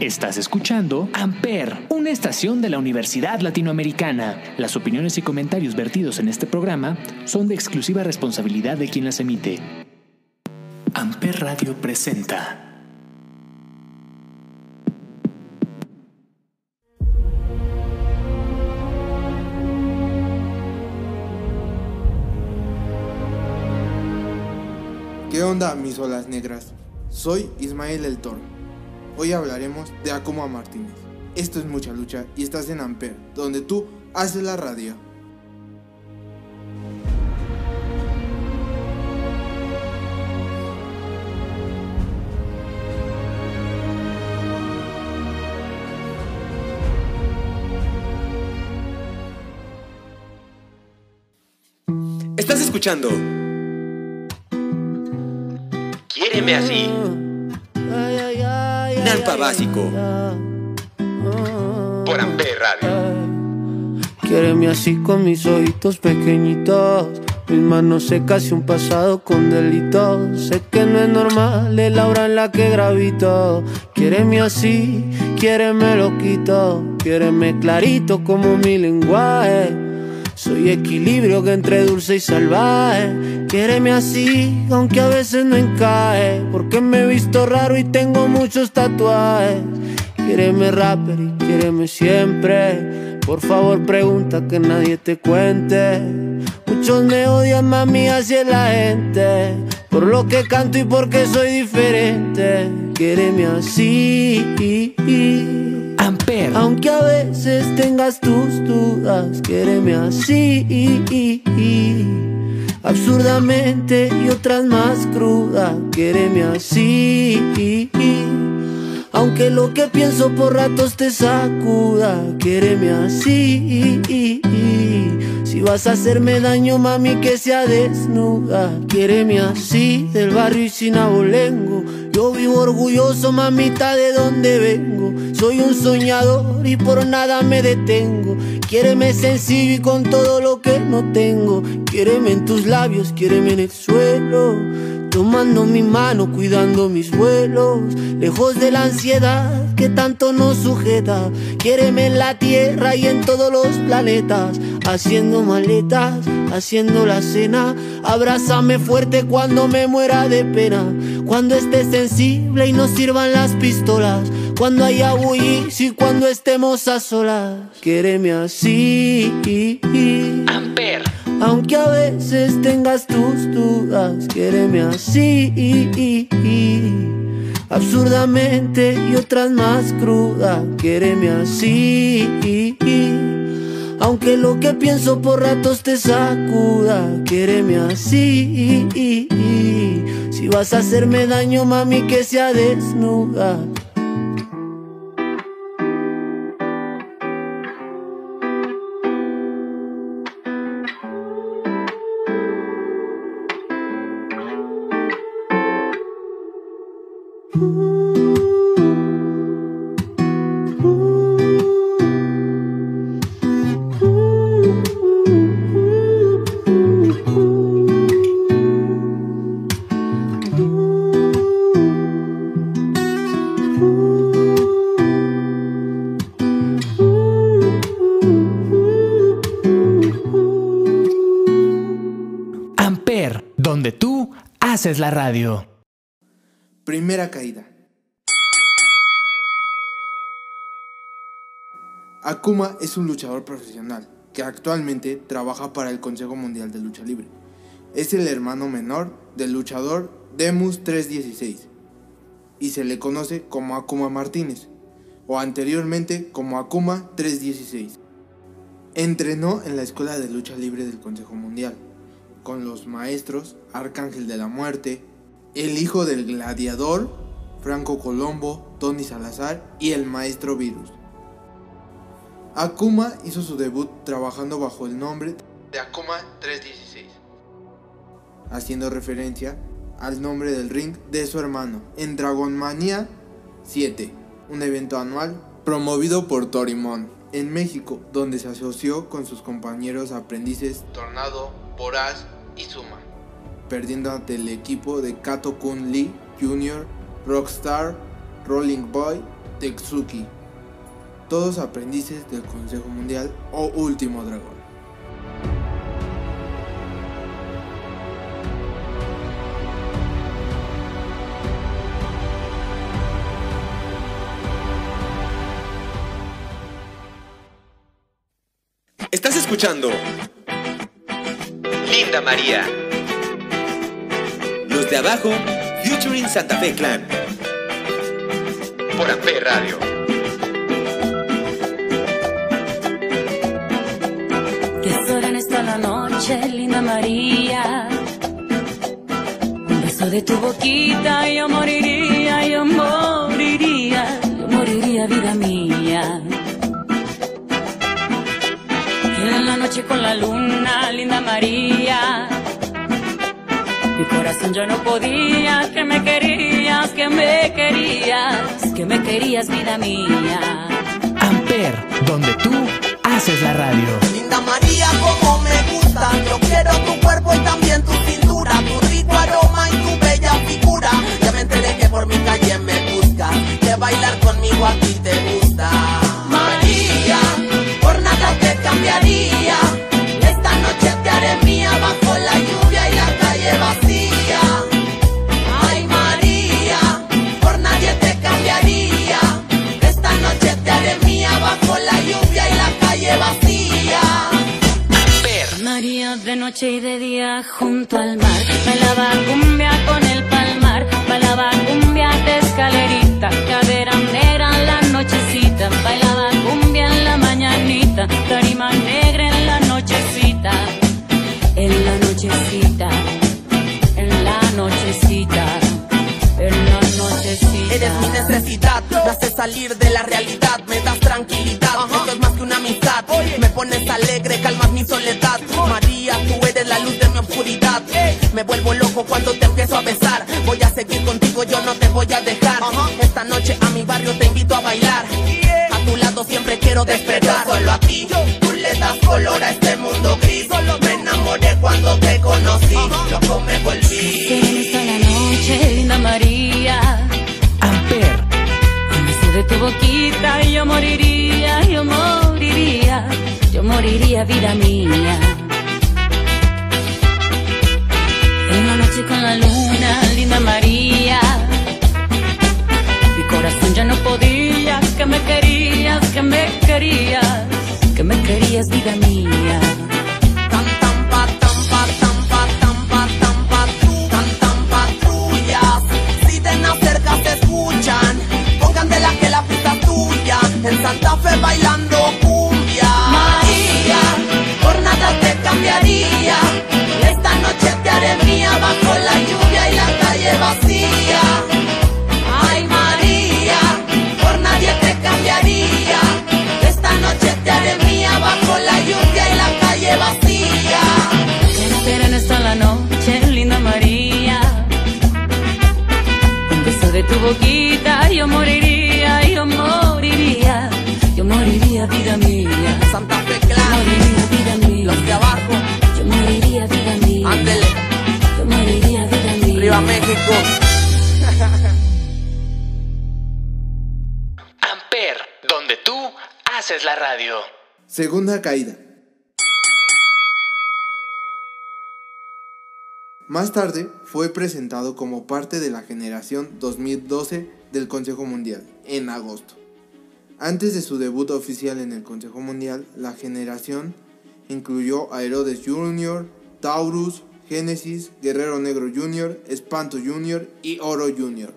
Estás escuchando Amper, una estación de la Universidad Latinoamericana. Las opiniones y comentarios vertidos en este programa son de exclusiva responsabilidad de quien las emite. Amper Radio presenta. ¿Qué onda, mis olas negras? Soy Ismael El. Hoy hablaremos de Akuma Martínez. Esto es mucha lucha y estás en Amper, donde tú haces la radio. Estás escuchando. Quiéreme así. Nampa Básico. Por Amper Radio. Quiéreme así con mis ojitos pequeñitos. Mis manos secas y un pasado con delitos. Sé que no es normal, es la hora en la que gravito. Quiéreme así, quiéreme loquito. Quiéreme clarito como mi lenguaje. Soy equilibrio que entre dulce y salvaje. Quiéreme así, aunque a veces no encaje. Porque me he visto raro y tengo muchos tatuajes. Quiéreme rapper y quiéreme siempre. Por favor, pregunta que nadie te cuente. Muchos me odian, mami, así la gente. Por lo que canto y porque soy diferente. Quiéreme así. Aunque a veces tengas tus dudas, quiéreme así. Absurdamente y otras más crudas, quiéreme así. Aunque lo que pienso por ratos te sacuda, quiéreme así. Si vas a hacerme daño, mami, que sea desnuda. Quiéreme así, del barrio y sin abolengo. Yo vivo orgulloso, mamita, de donde vengo. Soy un soñador y por nada me detengo. Quiéreme sencillo y con todo lo que no tengo. Quiéreme en tus labios, quiéreme en el suelo. Tomando mi mano, cuidando mis vuelos, lejos de la ansiedad que tanto nos sujeta. Quiéreme en la tierra y en todos los planetas, haciendo maletas, haciendo la cena. Abrázame fuerte cuando me muera de pena, cuando estés sensible y nos sirvan las pistolas, cuando haya bullis y cuando estemos a solas. Quiéreme así. Amper. Aunque a veces tengas tus dudas, quiéreme así. Absurdamente y otras más crudas, quiéreme así. Aunque lo que pienso por ratos te sacuda, quiéreme así. Si vas a hacerme daño, mami, que sea desnuda. Haces la radio. Primera caída. Akuma es un luchador profesional que actualmente trabaja para el Consejo Mundial de Lucha Libre. Es el hermano menor del luchador Demus 316 y se le conoce como Akuma Martínez o anteriormente como Akuma 316. Entrenó en la Escuela de Lucha Libre del Consejo Mundial con los maestros Arcángel de la Muerte, el hijo del gladiador, Franco Colombo, Tony Salazar y el maestro Virus. Akuma hizo su debut trabajando bajo el nombre de Akuma 316, haciendo referencia al nombre del ring de su hermano en Dragon Mania 7, un evento anual promovido por Torimón en México, donde se asoció con sus compañeros aprendices Tornado, Boraz y Suma, perdiendo ante el equipo de Kato Kun Lee Jr., Rockstar, Rolling Boy Tetsuki, todos aprendices del Consejo Mundial o Último Dragón. Estás escuchando Linda María. Los de abajo, Futuring Santa Fe Clan. Por Amper Radio. Que sola está la noche, linda María. Un beso de tu boquita, yo moriría, yo moriría, yo moriría, vida mía. En la noche con la luna, linda María. Mi corazón yo no podía, que me querías, que me querías, que me querías, vida mía. Amper, donde tú haces la radio. Linda María, como me gusta. Yo quiero tu cuerpo y también tu cintura, tu rico aroma y tu bella figura. Ya me enteré que por mi calle me buscas, que bailar conmigo a ti te gusta. María, por nada te cambiaría. Calle vacía. María de noche y de día junto al mar. Bailaba cumbia con el palmar. Bailaba cumbia de escalerita. Cadera negra en la nochecita. Bailaba cumbia en la mañanita. Tarima negra en la nochecita. En la nochecita. En la nochecita Eres mi necesidad, me haces salir de la realidad, me das tranquilidad, esto es más que una amistad, me pones alegre, calmas mi soledad, María, tú eres la luz de mi oscuridad, me vuelvo loco cuando te empiezo a besar, voy a seguir contigo, yo no te voy a dejar, esta noche a mi barrio te invito a bailar, a tu lado siempre quiero despertar, solo a ti, tú tu boquita yo moriría, yo moriría, yo moriría, vida mía. En la noche con la luna, linda María. Mi corazón ya no podía, que me querías, que me querías, que me querías, vida mía. Segunda caída. Más tarde fue presentado como parte de la generación 2012 del Consejo Mundial, en agosto. Antes de su debut oficial en el Consejo Mundial, la generación incluyó a Herodes Jr., Taurus, Génesis, Guerrero Negro Jr., Espanto Jr. y Oro Jr.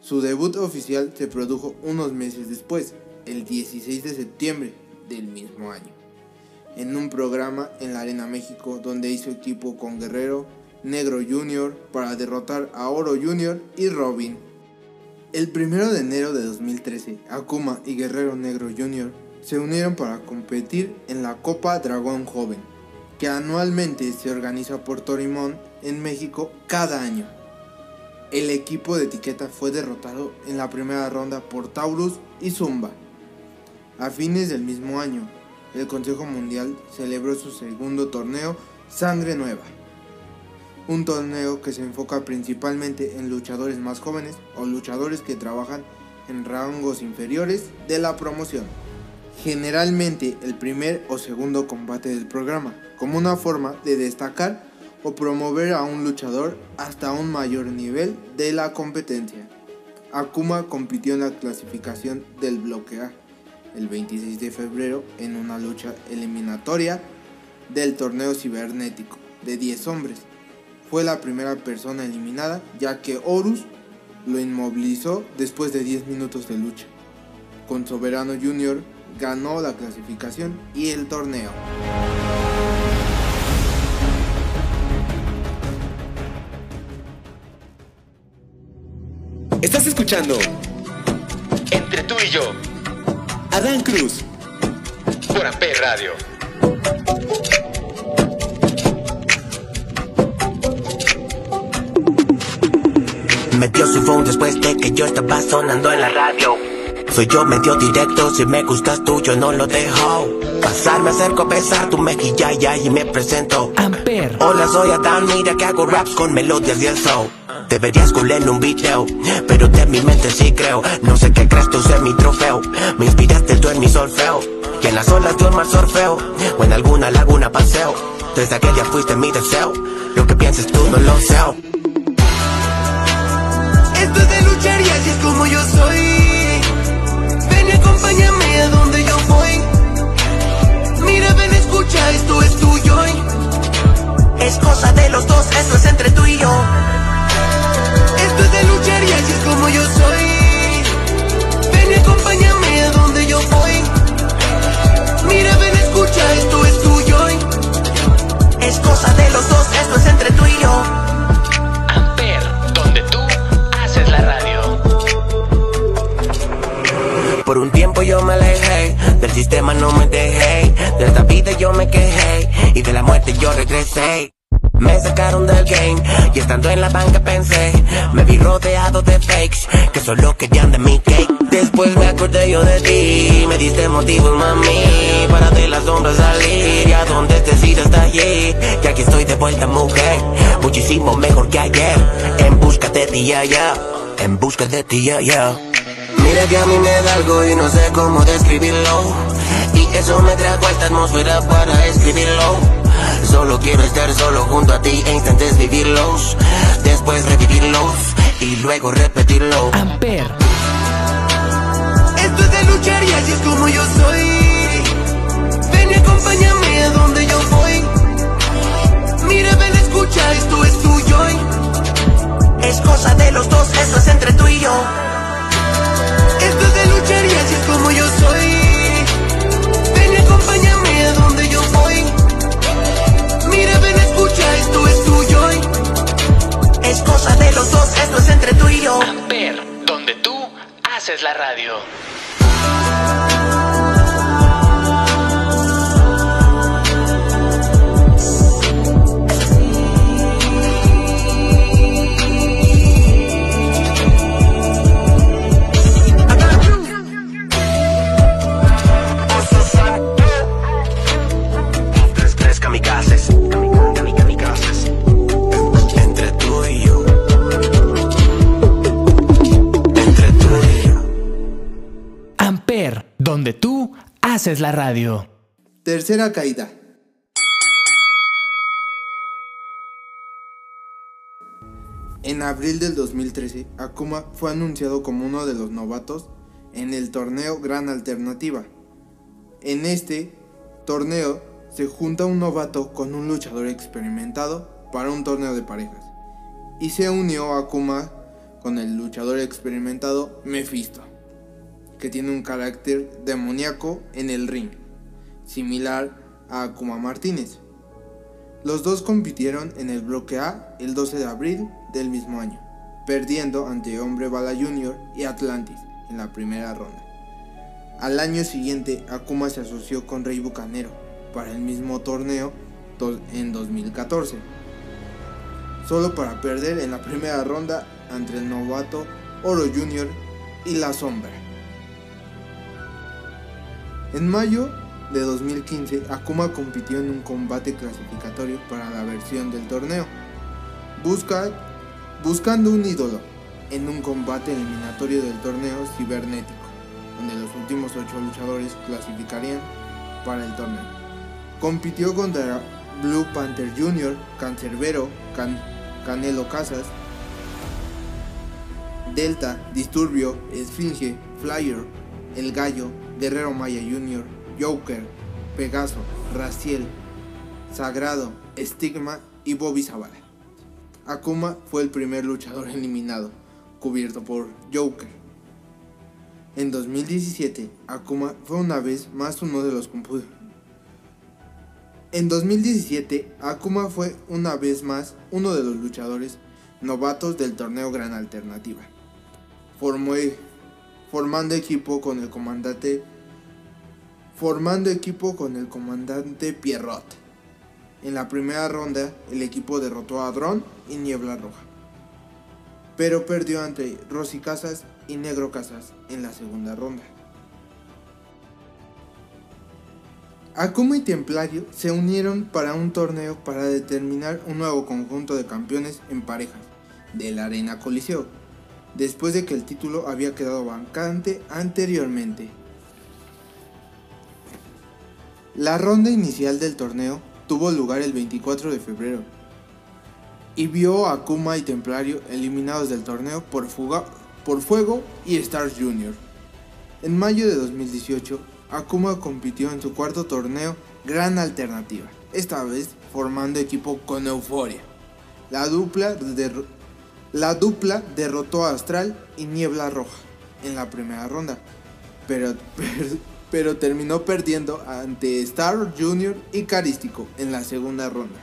Su debut oficial se produjo unos meses después, el 16 de septiembre del mismo año, en un programa en la Arena México donde hizo equipo con Guerrero Negro Jr. para derrotar a Oro Jr. y Robin. El 1 de enero de 2013, Akuma y Guerrero Negro Jr. se unieron para competir en la Copa Dragón Joven, que anualmente se organiza por Torimón en México cada año. El equipo de etiqueta fue derrotado en la primera ronda por Taurus y Zumba. A fines del mismo año, el Consejo Mundial celebró su segundo torneo Sangre Nueva, un torneo que se enfoca principalmente en luchadores más jóvenes o luchadores que trabajan en rangos inferiores de la promoción. Generalmente el primer o segundo combate del programa, como una forma de destacar o promover a un luchador hasta un mayor nivel de la competencia. Akuma compitió en la clasificación del bloque A el 26 de febrero en una lucha eliminatoria del torneo cibernético de 10 hombres. Fue la primera persona eliminada ya que Horus lo inmovilizó después de 10 minutos de lucha. Con Soberano Jr. ganó la clasificación y el torneo. Estás escuchando Entre tú y yo. Adán Cruz. Por Amper Radio. Metió su phone después de que yo estaba sonando en la radio. Soy yo medio directo, si me gustas tú yo no lo dejo. Pasar me acerco a besar tu mejilla y ahí me presento. Amper. Hola soy Adán, mira que hago raps con melodías y el soul. Deberías cool en un video, pero de mi mente sí creo. No sé qué crees tú ser mi trofeo. Me en mi solfeo. Y en las olas de un mar surfeo. O en alguna laguna paseo. Desde aquel día fuiste mi deseo. Lo que pienses tú no lo sé. Esto es de luchar y así es como yo soy. Ven y acompáñame a donde yo voy. Mira, ven, escucha, esto es tuyo. Es cosa de los dos, esto es entre tú y yo. Esto es de luchar y así es como yo soy. Ven y acompáñame escucha, esto es tuyo. Es cosa de los dos, esto es entre tú y yo. Amper, donde tú haces la radio. Por un tiempo yo me alejé, del sistema no me dejé, de esta vida yo me quejé y de la muerte yo regresé. Me sacaron del game y estando en la banca pensé, me vi rodeado de fakes que solo querían de mi cake. Después me acordé yo de ti, me diste motivo mami para de las sombras salir y a donde estés ir hasta allí. Y aquí estoy de vuelta mujer, muchísimo mejor que ayer, en busca de ti ya ya, en busca de ti ya ya. Mira que a mí me da algo y no sé cómo describirlo eso me trajo a esta atmósfera para escribirlo Solo quiero estar solo junto a ti e instantes vivirlos Después revivirlos y luego repetirlo Amper, Esto es de luchar y así es como yo soy. Ven y acompáñame a donde yo voy. Mira, ven, escucha, esto es tuyo. Es cosa de los dos, eso es entre tú y yo Esto es de luchar y así es como yo soy. Acompáñame a donde yo voy. Mira, ven, escucha, esto es tuyo. Es cosa de los dos, esto es entre tú y yo Amper, donde tú haces la radio. Donde tú haces la radio. Tercera caída. En abril del 2013, Akuma fue anunciado como uno de los novatos en el torneo Gran Alternativa. En este torneo se junta un novato con un luchador experimentado para un torneo de parejas. Y se unió Akuma con el luchador experimentado Mephisto, que tiene un carácter demoníaco en el ring, similar a Akuma Martínez. Los dos compitieron en el bloque A el 12 de abril del mismo año, perdiendo ante Hombre Bala Jr. y Atlantis en la primera ronda. Al año siguiente, Akuma se asoció con Rey Bucanero para el mismo torneo en 2014, solo para perder en la primera ronda ante el novato Oro Jr. y La Sombra. En mayo de 2015, Akuma compitió en un combate clasificatorio para la versión del torneo, busca- buscando un ídolo en un combate eliminatorio del torneo cibernético, donde los últimos ocho luchadores clasificarían para el torneo. Compitió contra Blue Panther Jr., Cancerbero, Can Canelo Casas, Delta, Disturbio, Esfinge, Flyer, El Gallo, Guerrero Maya Jr., Joker, Pegaso, Raciel, Sagrado, Estigma y Bobby Zavala. Akuma fue el primer luchador eliminado, cubierto por Joker. En 2017, Akuma fue una vez más uno de los En 2017, Akuma fue una vez más uno de los luchadores novatos del torneo Gran Alternativa. Formó, formando equipo con el comandante formando equipo con el comandante Pierrot. En la primera ronda, el equipo derrotó a Dron y Niebla Roja, pero perdió ante Rosy Casas y Negro Casas en la segunda ronda. Akuma y Templario se unieron para un torneo para determinar un nuevo conjunto de campeones en parejas de la Arena Coliseo, después de que el título había quedado vacante anteriormente. La ronda inicial del torneo tuvo lugar el 24 de febrero y vio a Akuma y Templario eliminados del torneo por, por Fuego y Stars Jr. En mayo de 2018, Akuma compitió en su cuarto torneo Gran Alternativa, esta vez formando equipo con Euforia. La dupla, la dupla derrotó a Astral y Niebla Roja en la primera ronda, pero, pero terminó perdiendo ante Star Jr. y Carístico en la segunda ronda.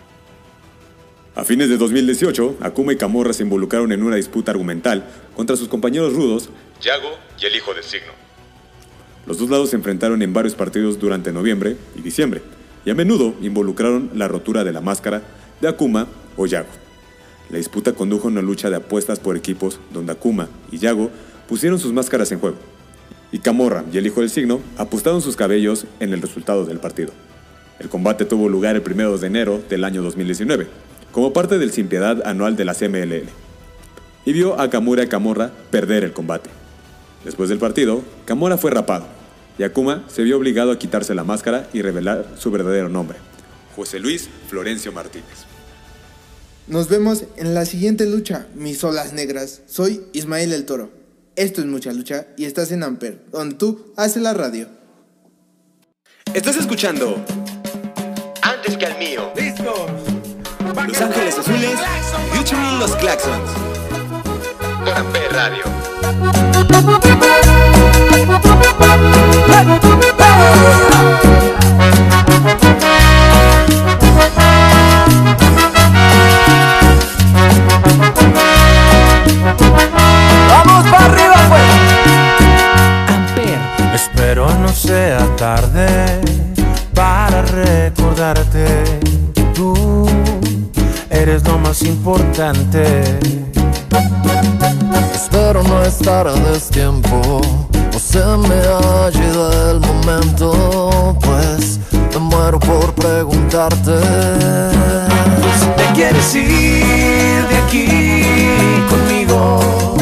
A fines de 2018, Akuma y Camorra se involucraron en una disputa argumental contra sus compañeros rudos, Yago y el Hijo del Signo. Los dos lados se enfrentaron en varios partidos durante noviembre y diciembre, y a menudo involucraron la rotura de la máscara de Akuma o Yago. La disputa condujo a una lucha de apuestas por equipos donde Akuma y Yago pusieron sus máscaras en juego y Camorra y el Hijo del Signo apostaron sus cabellos en el resultado del partido. El combate tuvo lugar el 1 de enero del año 2019, como parte del Sin Piedad anual de la CMLL, y vio a Kamura y Camorra perder el combate. Después del partido, Camorra fue rapado, y Akuma se vio obligado a quitarse la máscara y revelar su verdadero nombre, José Luis Florencio Martínez. Nos vemos en la siguiente lucha, mis olas negras. Soy Ismael el Toro. Esto es Mucha Lucha y estás en Amper, donde tú haces la radio. Estás escuchando Antes que al mío. Los Ángeles Azules, featuring Los Claxons. Con Amper Radio. Importante. Espero no estar a destiempo, o se me ha ido el momento, pues me muero por preguntarte. Te quieres ir de aquí conmigo,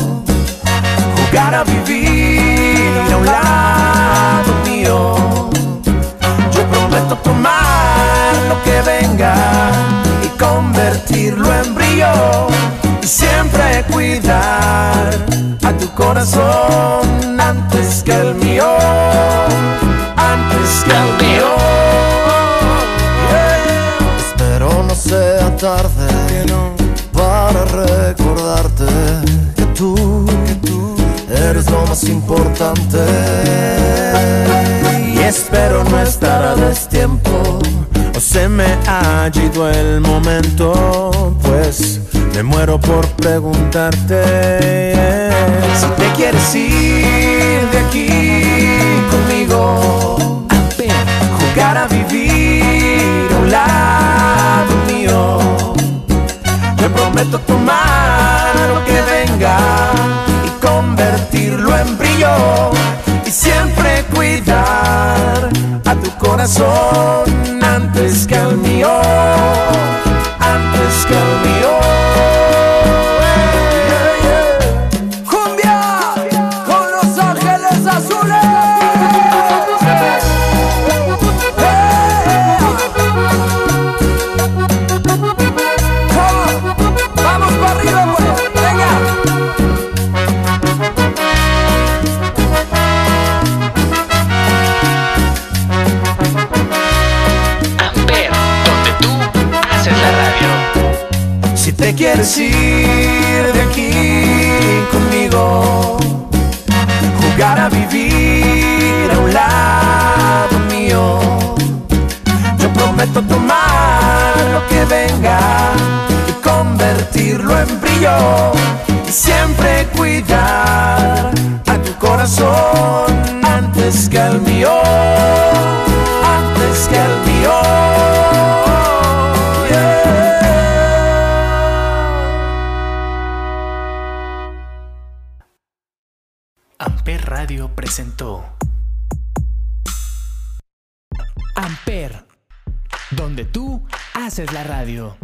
jugar a vivir a un lado yo prometo tomar lo que venga convertirlo en brillo. Y siempre cuidar a tu corazón antes que el mío. Antes que el mío. Espero no sea tarde para recordarte que tú, que tú eres lo más importante espero no destiempo o se me ha ido el momento, pues me muero por preguntarte si te quieres ir de aquí conmigo, jugar a vivir a un lado mío. Me prometo tomar lo que venga y convertirlo en brillo y siempre cuidar a tu corazón antes que al mío. Prometo tomar lo que venga y convertirlo en brillo y siempre cuidar a tu corazón antes que al mío, antes que al Es la radio.